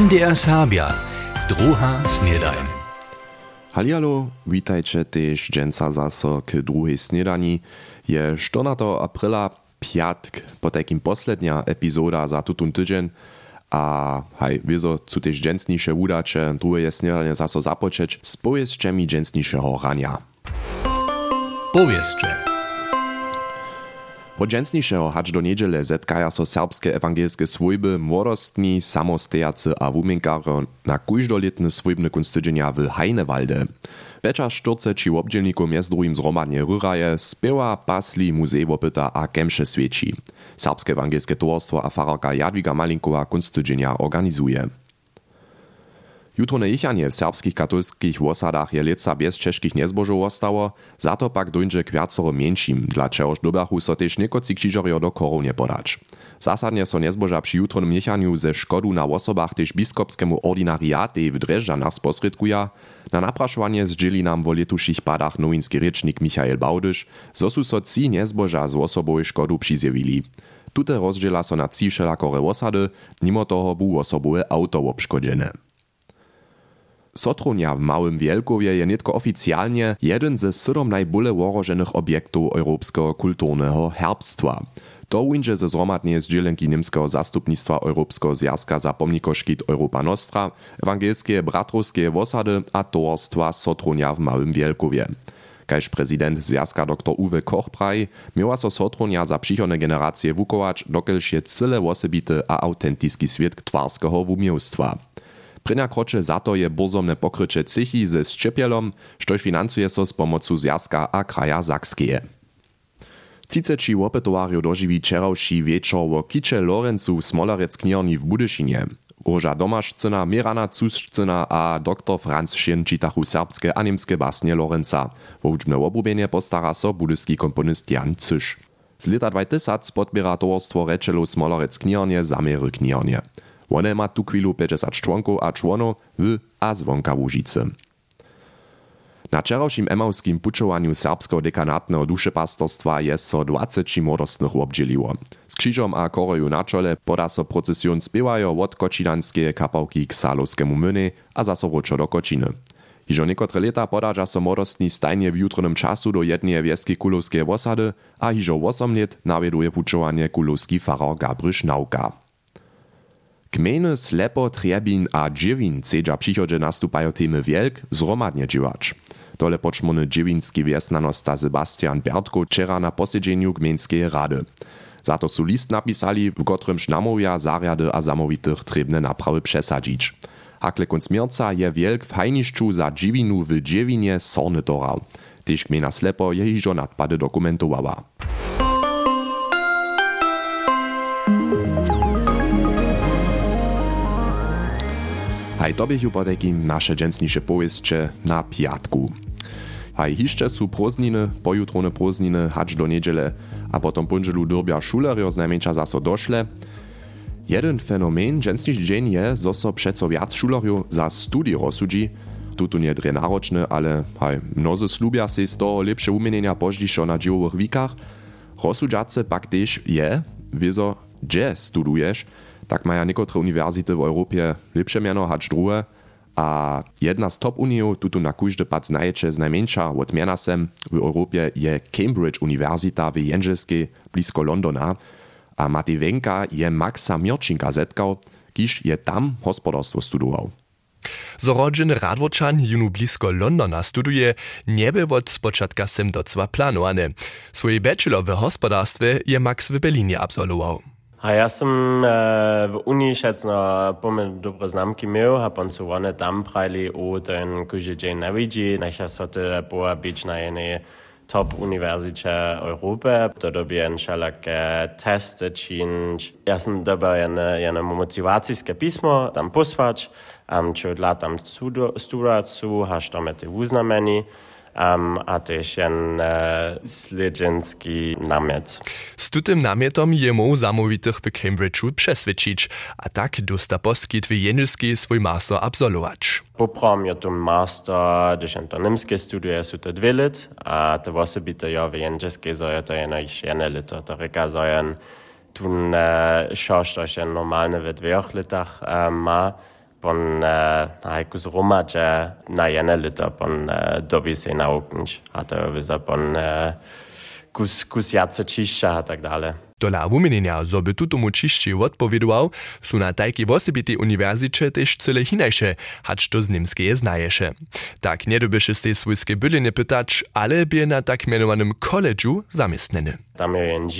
MDR Sabia, druha snedajn. Halialo, witajcie też dżęca zaso k drugiej snedani. Je 14 aprila piatk, po takim poslednia epizoda za tutun tydzień. A haj, wieso, cu też dżęcnisze udacze, drugie snedanie zaso zapoczeć z powieściami dżęcniszego rania. Powieszcze. Od dżęcnišeho hač do nedźele zetkaja so serbske ewangelske swojby, młodostni, samostejacy a wuminkaro na kujždoletne swojbne kunstydźenia w Heinewalde. Becza szturce či obdzielnikom jest drugim zromadnie ryraje, spiewa, pasli, muzej wopyta a kemše świeci. Serbskie ewangelskie towarstwo a fararka Jadwiga Malinkowa kunstydźenia organizuje. Jutrone jichanie w serbskich katolskich wosadach je leca bez czeskich niezbożów ostało, za to pak dojdzie k wiacero mniejszym, dla czegoż dobachu so też niekoci krzyżorio do koronie podać. Zasadnie so niezboża przy jutronym jichaniu ze szkodu na osobach też biskopskiemu ordinariate w Dreżanach sposredkuja, na napraszowanie zdzieli nam w letuších padach nowinski rečnik Michael Baudysz, zo su so ci niezboża z osoboj szkodu przyzjewili. Tute rozdziela so na ci wszelakore osady, mimo toho bu osobowe auto obszkodzene. Sotronia w Małym Wielkowie je nitko oficjalnie jeden ze siedem najbóle woroženych europejskiego kulturnego herbstwa. To ujdzie ze zromadnie z dzielenki niemskiego zastupnictwa Europejskiego Związka za pomnikoszkit Europa Nostra, ewangelskie bratrowskie wosady a towarstwa Sotronia w Małym Wielkowie. Kaž prezydent Związka dr Uwe Koch praj, miała so Sotronia za przychodne generacje wukować, dokelž je cyle osobity a autentiski świat twarskiego wumiłstwa. Prynja kroče za to je bozomne pokrycie cychi ze Szczypielom, štož financuje so z pomocu Zjazka a kraja Zakskeje. Ciceči opetowarju dožiwi čeravší wieczor wo kicze Lorencu w Smolarec knierni w Budyszynie. Róża Domaszczyna, Mirana Cusczyna a dr Franz Schien čitachu serbskie a niemskie basnie Lorenca. Wo uczne obrubienie postara so budyski komponist Jan Cysz. Z lata 2000 podbiera towarstwo Rečelo Smolarec kniernie zamery kniernie. One ma tu chwilu 50 członków a członów w a zwonka Łużycy. Na wczorajszym emałskim puczowaniu serbskiego dekanatnego duszepastorstwa jest so 20 młodostnych obdzieliło. Z krzyżom a koroju na czole poda so procesjon spiewajo od kočinanskie kapałki k salowskiemu myny a zasoroczo do kočiny. Hižo niekotre leta podadža so młodostni stajnie w jutronym czasu do jednej wieskiej kulowskiej osady, a hižo 8 let nawieduje puczowanie kulowski farar Gabrysz Nauka. Gmejny Slepo, Trebin a Dżiewin cedza przychodzie nastupają temy wielk zromadnie dziewacz. Tole poczmony dżiewinski wiesnanosta Sebastian Bertko wczera na posiedzeniu gmejskiej rady. Za to su list napisali, w którym namówia zariady a zamowitych trebne naprawy przesadzić. Hakle kunc mierca je wielk w hajniszczu za dżiewinu w dżiewinie sorny dorał. Tyż gmejna Slepo je hižo nadpady dokumentowała. Haj to bych po takim nasze dżęsnisze powieście na piatku. Haj hiszcze su prózdniny, pojutrone prózdniny, hacz do niedziele, a potom punżelu dorbia šulerjo z najmniejsza zaso došle. Jeden fenomen dżęsnisz dzień je, zo so przeco wiac šulerjo za studii rozsudzi, tuto nie dre naročne, ale haj, mnozy slubia se z toho lepsze umienienia pożdżiszo na dziełowych wikach, rozsudzace pak też je, wieso, gdzie studujesz, tak maja niekotre uniwersity w Europie lepsze miano hacz druhe, a jedna z top uniów tutu na kujde pac znaječe z najmniejsza od mianasem w Europie je Cambridge Uniwersita w Jędrzejskiej blisko Londona, a Matej je Maxa Mirczynka zetkał, kiż je tam hospodarstwo studował. Zorodzeny Radwoczan junu blisko Londona studuje, nie był od spoczadka sem docła planowany. Swój bachelor w hospodarstwie je Max w Berlinie absolwował. A ja som e, v Unii šecno pomen dobre známky měl a pan su one tam prajli o ten kuže dzień nevidí, necha so to boa byť na jednej top univerzite Europy. To dobie všelaké testy, činč. Ja som dobil jedno, jedno motivacijské pismo tam posłać, um, čo dla tam studovat su, haš tam te uznamení. Um, a też jen e, sledženský namiet. Z tutym namietom je mu zamówitych w Cambridge'u przesvědčić, a tak dosta poskyt w Jenylskiej swój master absolwować. Poprom je tu master, to nimské studuje, jsou to dvě let, a to osobite jo v Jenylskiej zoje to jen již jedné literaturyka zojen, tu šoštoš jen normálne ve dvěch letech má, pon hajku z romadže na jedne lito pon dobi se nauknč. A to je pon kus, kus jace čišća a tak dalej. Dola wumienienia, zo by tutomu čišći odpowiedował, su na tajki wosebitej uniwersycie też cyle hinajsze, hacz to z niemskeje znaješe. Tak nie dobysze se swojskie bylinie pytać, ale bie na tak mianowanym college'u zamiestneny. Tam je jen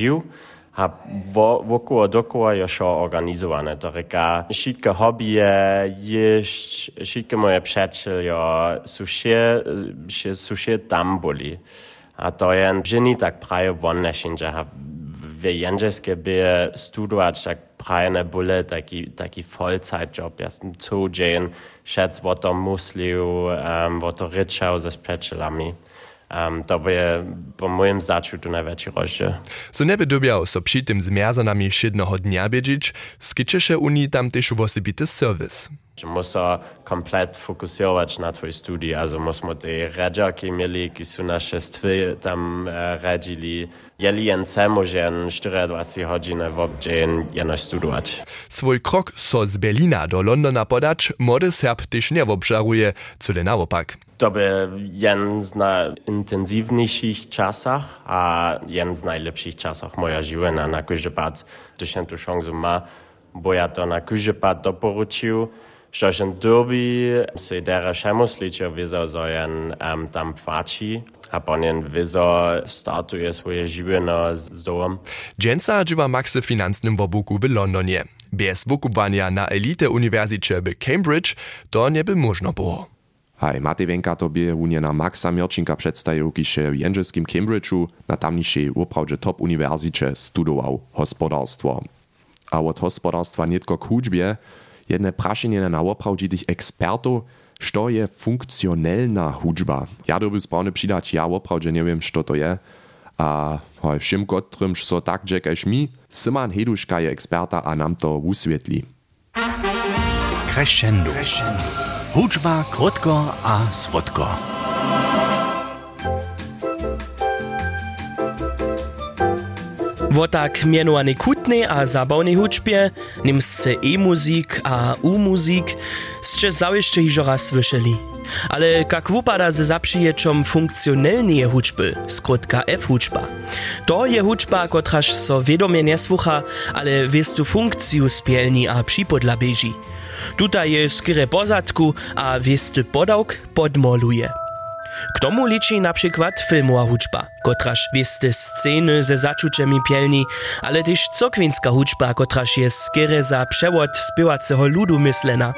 živ, a vo, vokoło dokoła je šo organizowane. To reka, všetko hobije, ješť, všetko moje přečeljo, su še, su še tam boli. A to je ženy tak praje von nešinže, w Jędrzejskie by studować tak prajne byle taki, taki Vollzeitjob. Ja jestem co dzień szedł o to muslił, um, o to ryczał ze sprzeczylami. Um, to by po moim zaczu tu największy rozdział. So nie wydobiał so przy tym zmierzanami jednego dnia biedzić, skiczysze Unii tam też osobity serwis. Muss er komplett fokusować na twój studii, also muss man te redzaki mieli, ki su nasze stwy tam uh, redzili, jeli jen cemo, że jen 24 godziny w obdzień jeno studować. Swój krok so z Berlina do Londona podać, młody Serb też nie obżaruje, cyle naopak. To by jen z najintensywniejszych czasach, a jen z najlepszych czasach moja życia na, na każdy pad, gdyż tu szansę ma, bo ja to na każdy pad doporučił, što się dobi se dera vizo zojen um, tam płaci, a ponieważ wizo startuje swoje żywieno z, z domem. Dżęca dżywa Maxe finansnym wobuku w Londonie. Bez wukubania na elite uniwersycie w Cambridge to nie by można było. Hej, Matej Wenka tobie uniena Maxa Mirčinka przedstawił, kisze w jędrzyskim Cambridge'u na tamniejszej uprawdzie top uniwersycie studował gospodarstwo. A od gospodarstwa nie tylko k jedne prašenje na oprawdzitych ekspertów, što je funkcjonalna hudźba. Ja doby sprawny przydać, ja oprawdzie nie wiem, što to je. A hoj, všim kotrymž so tak džekajš mi, Simon Heduška je eksperta a nam to usvětlí. Crescendo. Hudźba krótko a słodko. Wo tak mianowany kutnej a zabawnej hudźbie, niemsce e-muzik a u-muzik, ste zawieszcze hižo raz słyszeli. Ale jak wupada ze zaprzyjeczom funkcjonalnej hudźby, skrótka F-hudźba, to je hudźba, kotraż so wiadomie nie słucha, ale wiestu funkcju spielni a przypodla bieži. Tutaj je skryre pozadku a wiesty podałk podmoluje. K tomu liczy na przykład filmowa hudźba, kotraż wiesty sceny ze zaczuciami pielni, ale też cokwińska hudźba, kotraż jest skryre za przewod śpiewacego ludu myslena.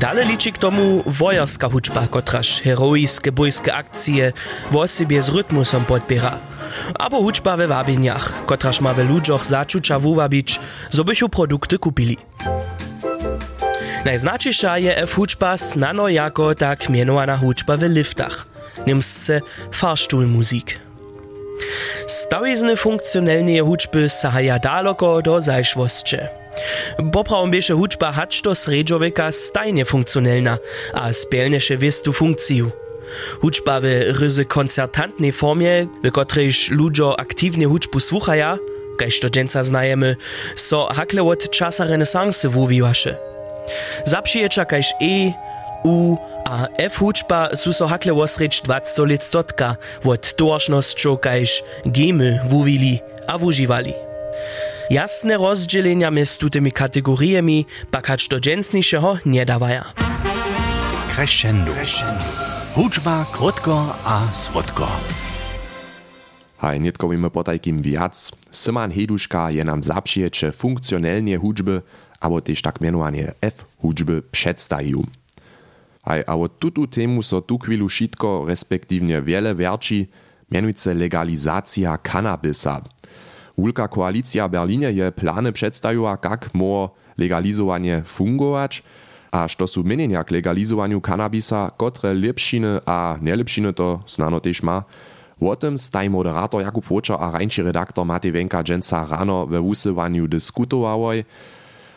Dale liczy k tomu wojarska hudźba, kotraż heroiske bojskie akcje w osobie z rytmusem podbiera. Abo hudźba we wabieniach, kotraż ma we ludziach zaczucia wuwabić, zo bychu produkty kupili. Najznačejša je F-hudžba znano jako tak mianowana hudžba w liftach, niemsce Fahrstuhlmusik. Stawizny funkcjonalne hudžby sahaja daleko do zajszwoście. Poprawom bieše hudžba hacz do sredžoveka stajnie funkcjonalna, a spielneše wiestu funkciju. Hudžba w ryzy koncertantnej formie, w którejż ludzie aktywnie hudžbu słuchaja, kaž to dżęca znajemy, so hakle od czasa renesanse wuwiłaše. Zapřiječa kaž E, U a F hudžba su so hakle osreč 20 let stotka od towarznosćo kaž gemy wuvili a. Jasne rozdzielenia między tymi kategoriami pak hacz do dżęsniejszego nie dawaja. Crescendo. Hudźba krótko a słodko. Hej, nitko wiemy potajkim wiac. Simon Heduška je nam zapřiječe funkcjonalnie hudźby, abo też tak mianowanie F-hudźby przedstawił. Hej, a od tutu temu so tu chwilu šitko, respektywnie wiele wierci, mianujce legalizacja kanabisa. Wulka koalicja Berlinie je plany przedstawiła, jak mo legalizowanie fungować, a što su mienienia k legalizowaniu kanabisa, kotre lepšiny a nelepšiny to znano też ma, o tym staj moderator Jakub Wočer a rańczy redaktor Matej Wenka dżęca rano we wusywaniu dyskutowałoj.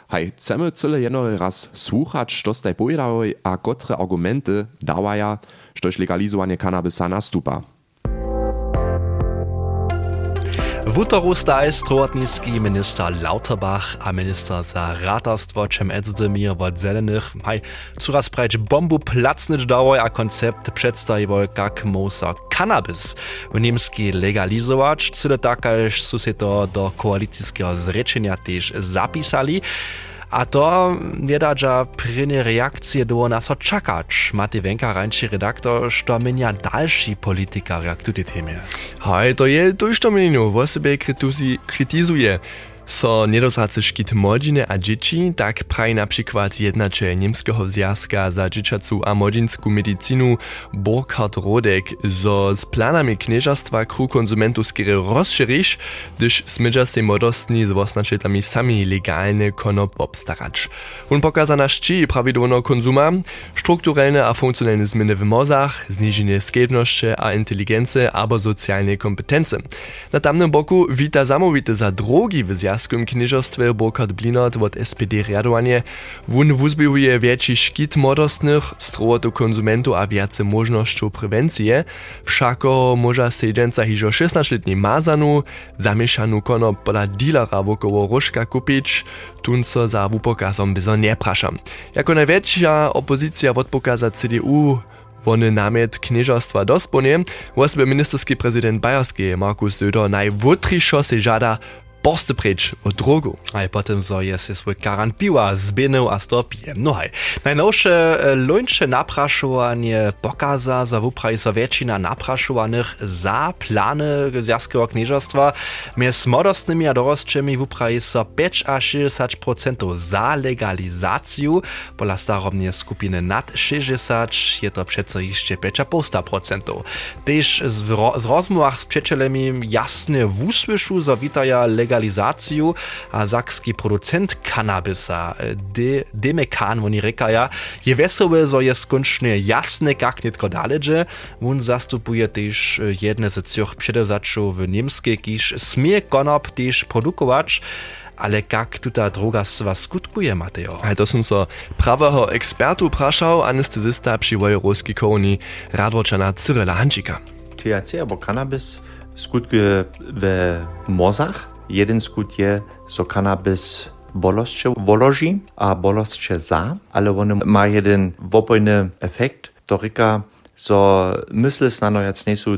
Hej, chcemy jeno raz słuchać, što staj powiedziałoj, a kotre argumenty dawaja, štož legalizowanie kanabisa nastupa. W útoru staj strowotnický minister Lauterbach a minister za ratarstwo čem Edzdemir od zelenych haj bombu placnič dawoj a koncept przedstawił jak mosa cannabis. W niemski legalizować, cyle takaż su to do koalicyjskiego zrečenia też zapisali. A to niedadża pryne reakcje do nas czekać. Maty Wenka, rańczy redaktor, što mienia dalszy polityka jak tu temie. Hej, to je to, što mnie w sobie krytizuje. So nedosacy szkit młodziny a dzieci, tak prawi na przykład jednacze niemskiego związka za dzieciacu a młodzinską medycynu Burkhard Rodek, z planami knieżastwa kru konsumentów skiery rozszerzyć, gdyż smydża się młodostni z własnaczytami sami legalne konop obstarać. On pokaza na szczy prawidłowo konsuma, strukturalne a funkcjonalne zmiany w mozach, zniżenie skedności a inteligencje albo socjalne kompetencje. Na tamnym boku wita zamówite za drogi w Zjazkom knieżostwie Burkhard Blinot od SPD riadowanie, wun wuzbihuje większy szkit młodostnych, strowotu konsumentu a więcej możnością prewencije, wszako może sejdenca hiżo 16-letni mazanu, zamieszanu konop pola dealera wokoło różka kupić, tun so za wupokazom byzo nie praszam. Jako największa opozycja odpokaza CDU Wony namiet knieżostwa dosponie, wasby ministerski prezydent Bajerski Markus Söder najwótriszo se żada Borste preč od drogu. A potem zo je se svoj karan piwa zbinil a stopije. No haj. Najnowsze lońsze napraszowanie pokaza za wupraj so většina napraszowanych za plany Zjazskiego knieżostwa. Mies modostnymi a dorostczymi wupraj so 5 a 60% za legalizację. Pola starobnie skupiny nad 60 je to przeco jeszcze 5,5%. Też z, ro z rozmowach z przyjacielami jasne wusłyszu, że witaja legalizację legalizaciju a zakski producent kanabisa de, Demekan, oni rekaja, je wesołe, zo je skończnie jasne, jak nitko dależe. On zastupuje też jedne z tych przedewzaczów w niemskiej, kiż smie konop też produkować, ale jak tuta droga swa skutkuje, Mateo? A to som so prawego ekspertu praszał, anestezista przy Wojewódzkiej kolonii Radwoczana Cyrila Hančika. THC albo cannabis skutkuje w mozach, Jeden skut je, so cannabis bolostcze woloži a bolostcze za, ale on ma jeden wopojny efekt, to ryka, so mysle snanojac nie są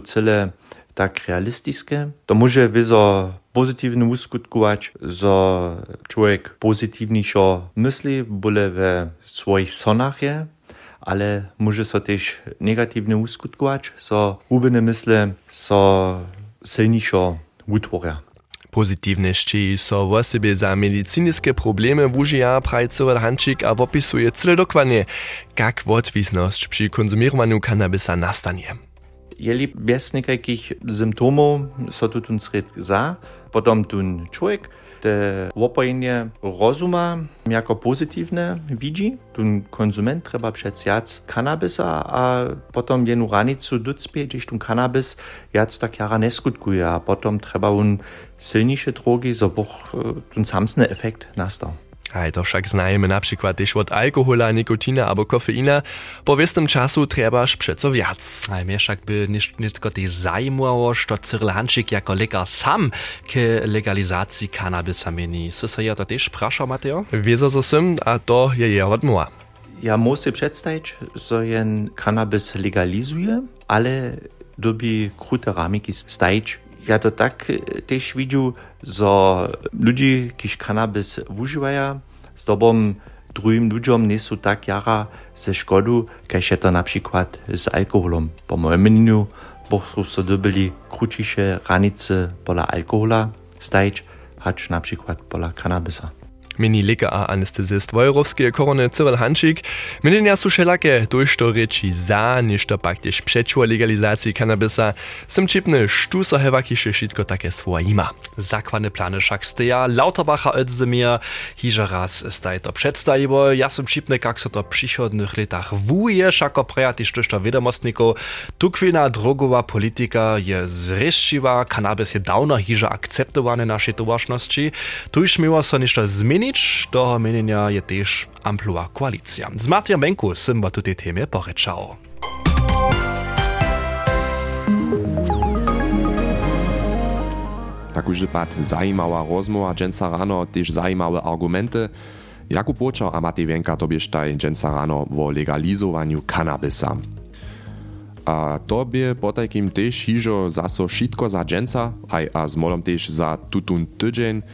tak realistyczne, to może wyzo pozytywnie uskutkować, że człowiek pozytywniejszo myśli, byle we swoich sonach je, ale może so też negatywnie uskutkować, so ubine myśle so silniejszo utworia. Pozitywności so w sobie za medycyńskie problemy wużija praj Cyril Hančik a opisuje cyle dokładnie, jak odwisność przy konsumowaniu kannabisa nastanie. Jeli bez nekakich symptomów, so tu tun za, potom tun człowiek, te opojenie rozuma jako pozytywne widzi. Tun konsument trzeba przed jac kanabisa, a potom jenu ranicu ducpie, gdzieś tun kanabis jac tak jara nie a potom trzeba un silniejsze drogi, boch tun samsny efekt nastał. A to však znajemy na przykład też od alkohola, nikotina albo kofeina. Po wiestym czasu trzebaż przeco wiac. A mnie však by nie, nie tylko tej zajmowało, że Cyril Hanczyk jako lekarz sam k legalizacji kanabisa mieni. Sy ja to też praszał, Mateo? Wieso so sym, a to je je odmowa. Ja muszę przedstawić, że jen kanabis legalizuje, ale dobi krute ramiki stajć ja to tak też widział, że ludzie, którzy kanabis używają, z tobą drugim ludziom nie są tak jara ze szkodu, jak to na przykład z alkoholem. Po moim mnieniu, bo so dobili krótsze ranice pola alkohola stajć, hacz na przykład pola kanabisa. Mini leka a anestezist Wojrowskie korony Cyril Hančik. Menenia su šelake, to reči za, ništo pak tež przeciwko legalizacji kanabisa. Sem čipne, štu so hevakiše šitko také svojima. Zakładne plany však steja, Lauterbacha Özdemir, hiža raz staj to przedstajivo, ja sem čipne, kak so to w przychodnych latach wuje, šako prejati štušto vedomostnikov. Tukwina drogowa polityka je zreszčiva, kanabis je dawno hiža akceptowane naszej towarzności. Tu już miło so ništo zmienić, nič toho menenia je tiež amplua koalícia. Z Martian Benku som o tutej téme porečal. Tak už pad zajimała rozmowa dżęca rano, też zajimawe argumenty. Jakub Wočer a Matej Vienka to bieżtaj dżęca rano o legalizowaniu kanabisa. A to by po takim też hižo zaso šitko za dżęca, aj a z molom za tutun tydzień.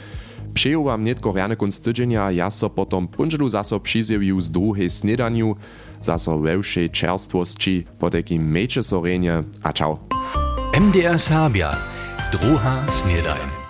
Přeju vám netko rianekonc tydženia, ja so potom punželu zaso přizjeviu z druhej snedaniu, zaso vevšej čerstvosti, poteky meče sorenie a čau. MDR Serbia, druhá snedajn.